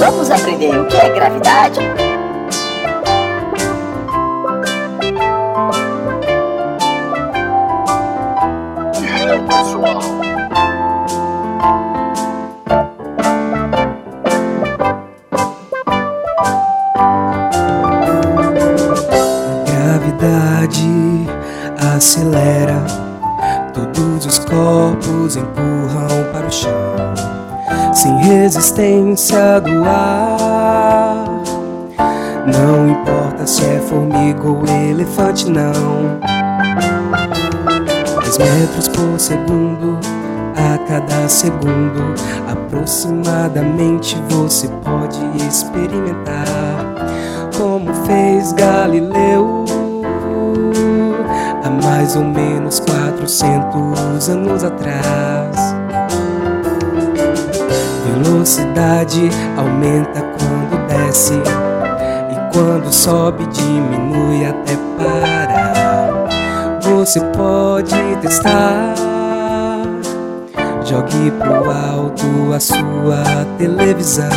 Vamos aprender o que é gravidade? Gravidade acelera, todos os corpos empurram para o chão, sem resistência do ar. Não importa se é formiga ou elefante, não. 10 metros por segundo, a cada segundo, aproximadamente você pode experimentar como fez Galileu há mais ou menos 400 anos atrás. Velocidade aumenta quando desce e quando sobe diminui até parar. Você pode testar. Jogue pro alto a sua televisão.